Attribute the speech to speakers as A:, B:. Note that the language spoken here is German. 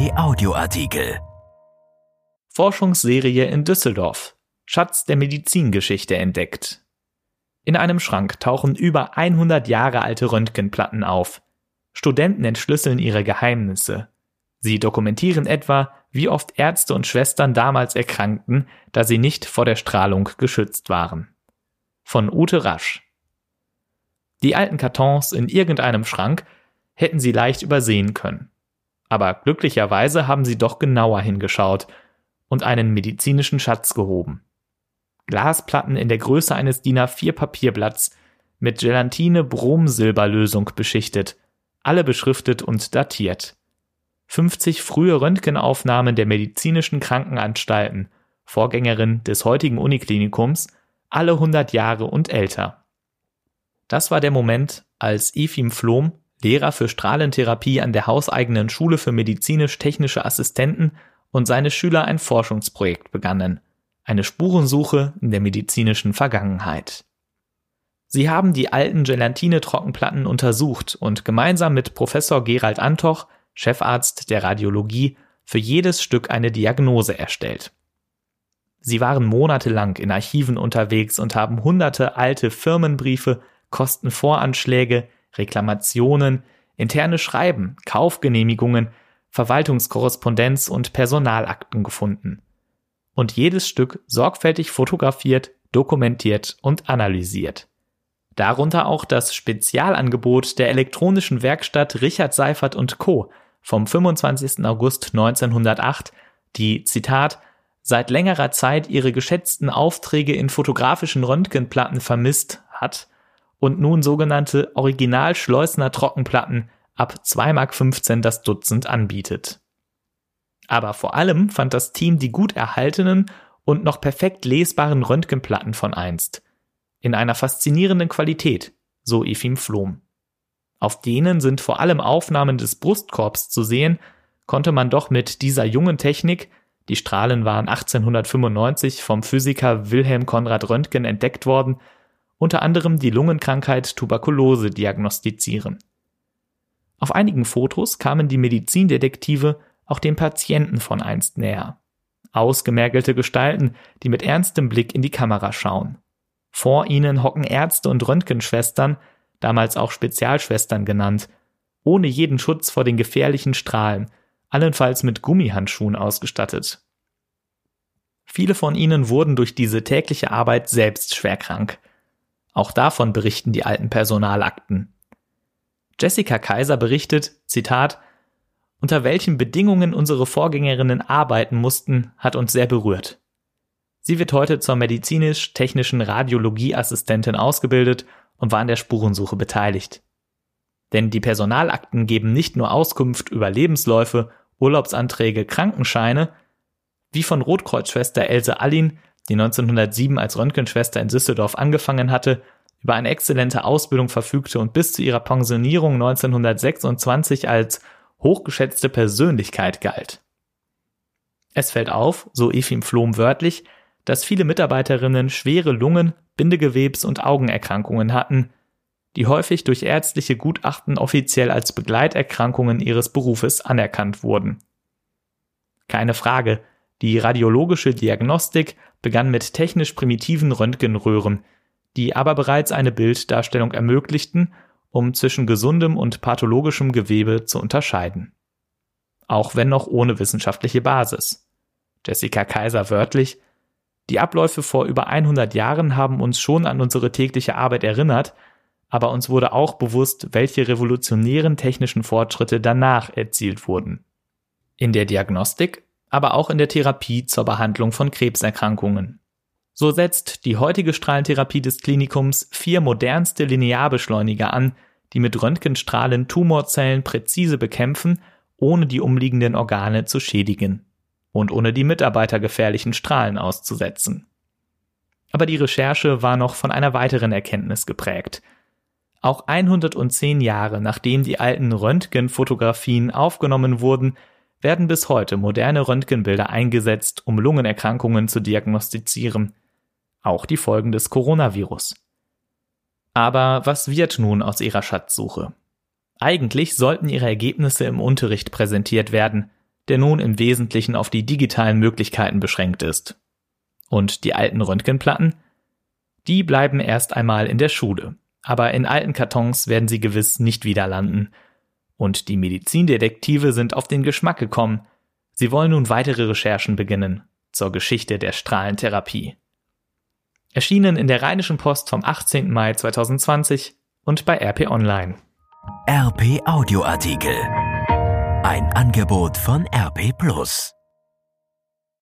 A: RP Audioartikel.
B: Forschungsserie in Düsseldorf. Schatz der Medizingeschichte entdeckt. In einem Schrank tauchen über 100 Jahre alte Röntgenplatten auf. Studenten entschlüsseln ihre Geheimnisse. Sie dokumentieren etwa, wie oft Ärzte und Schwestern damals erkrankten, da sie nicht vor der Strahlung geschützt waren. Von Ute Rasch. Die alten Kartons in irgendeinem Schrank hätten sie leicht übersehen können. Aber glücklicherweise haben sie doch genauer hingeschaut und einen medizinischen Schatz gehoben. Glasplatten in der Größe eines DIN A4 Papierblatts mit Gelatine-Brom-Silberlösung beschichtet, alle beschriftet und datiert. 50 frühe Röntgenaufnahmen der medizinischen Krankenanstalten, Vorgängerin des heutigen Uniklinikums, alle 100 Jahre und älter. Das war der Moment, als Efim Flom, Lehrer für Strahlentherapie an der hauseigenen Schule für medizinisch-technische Assistenten und seine Schüler ein Forschungsprojekt begannen. Eine Spurensuche in der medizinischen Vergangenheit. Sie haben die alten Gelatine-Trockenplatten untersucht und gemeinsam mit Professor Gerald Antoch Chefarzt der Radiologie, für jedes Stück eine Diagnose erstellt. Sie waren monatelang in Archiven unterwegs und haben hunderte alte Firmenbriefe, Kostenvoranschläge, Reklamationen, interne Schreiben, Kaufgenehmigungen, Verwaltungskorrespondenz und Personalakten gefunden. Und jedes Stück sorgfältig fotografiert, dokumentiert und analysiert. Darunter auch das Spezialangebot der elektronischen Werkstatt Richard Seifert und Co. vom 25. August 1908, die, Zitat, seit längerer Zeit ihre geschätzten Aufträge in fotografischen Röntgenplatten vermisst hat und nun sogenannte Original-Schleusner Trockenplatten ab 2,15 Mark das Dutzend anbietet. Aber vor allem fand das Team die gut erhaltenen und noch perfekt lesbaren Röntgenplatten von einst – in einer faszinierenden Qualität, so Efim Flom. Auf denen sind vor allem Aufnahmen des Brustkorbs zu sehen, konnte man doch mit dieser jungen Technik, die Strahlen waren 1895 vom Physiker Wilhelm Konrad Röntgen entdeckt worden, unter anderem die Lungenkrankheit Tuberkulose diagnostizieren. Auf einigen Fotos kamen die Medizindetektive auch dem Patienten von einst näher. Ausgemergelte Gestalten, die mit ernstem Blick in die Kamera schauen. Vor ihnen hocken Ärzte und Röntgenschwestern, damals auch Spezialschwestern genannt, ohne jeden Schutz vor den gefährlichen Strahlen, allenfalls mit Gummihandschuhen ausgestattet. Viele von ihnen wurden durch diese tägliche Arbeit selbst schwerkrank. Auch davon berichten die alten Personalakten. Jessica Kaiser berichtet, Zitat, unter welchen Bedingungen unsere Vorgängerinnen arbeiten mussten, hat uns sehr berührt. Sie wird heute zur medizinisch-technischen Radiologieassistentin ausgebildet und war an der Spurensuche beteiligt. Denn die Personalakten geben nicht nur Auskunft über Lebensläufe, Urlaubsanträge, Krankenscheine, wie von Rotkreuzschwester Else Allin, die 1907 als Röntgenschwester in Düsseldorf angefangen hatte, über eine exzellente Ausbildung verfügte und bis zu ihrer Pensionierung 1926 als hochgeschätzte Persönlichkeit galt. Es fällt auf, so Efim Flom wörtlich, dass viele Mitarbeiterinnen schwere Lungen-, Bindegewebs- und Augenerkrankungen hatten, die häufig durch ärztliche Gutachten offiziell als Begleiterkrankungen ihres Berufes anerkannt wurden. Keine Frage, die radiologische Diagnostik begann mit technisch primitiven Röntgenröhren, die aber bereits eine Bilddarstellung ermöglichten, um zwischen gesundem und pathologischem Gewebe zu unterscheiden. Auch wenn noch ohne wissenschaftliche Basis. Jessica Kaiser wörtlich, die Abläufe vor über 100 Jahren haben uns schon an unsere tägliche Arbeit erinnert, aber uns wurde auch bewusst, welche revolutionären technischen Fortschritte danach erzielt wurden. In der Diagnostik, aber auch in der Therapie zur Behandlung von Krebserkrankungen. So setzt die heutige Strahlentherapie des Klinikums vier modernste Linearbeschleuniger an, die mit Röntgenstrahlen Tumorzellen präzise bekämpfen, ohne die umliegenden Organe zu schädigen und ohne die Mitarbeiter gefährlichen Strahlen auszusetzen. Aber die Recherche war noch von einer weiteren Erkenntnis geprägt. Auch 110 Jahre nachdem die alten Röntgenfotografien aufgenommen wurden, werden bis heute moderne Röntgenbilder eingesetzt, um Lungenerkrankungen zu diagnostizieren, auch die Folgen des Coronavirus. Aber was wird nun aus ihrer Schatzsuche? Eigentlich sollten ihre Ergebnisse im Unterricht präsentiert werden, der nun im Wesentlichen auf die digitalen Möglichkeiten beschränkt ist. Und die alten Röntgenplatten? Die bleiben erst einmal in der Schule, aber in alten Kartons werden sie gewiss nicht wieder landen. Und die Medizindetektive sind auf den Geschmack gekommen. Sie wollen nun weitere Recherchen beginnen zur Geschichte der Strahlentherapie. Erschienen in der Rheinischen Post vom 18. Mai 2020 und bei RP Online.
A: RP Audioartikel. Ein Angebot von RP Plus.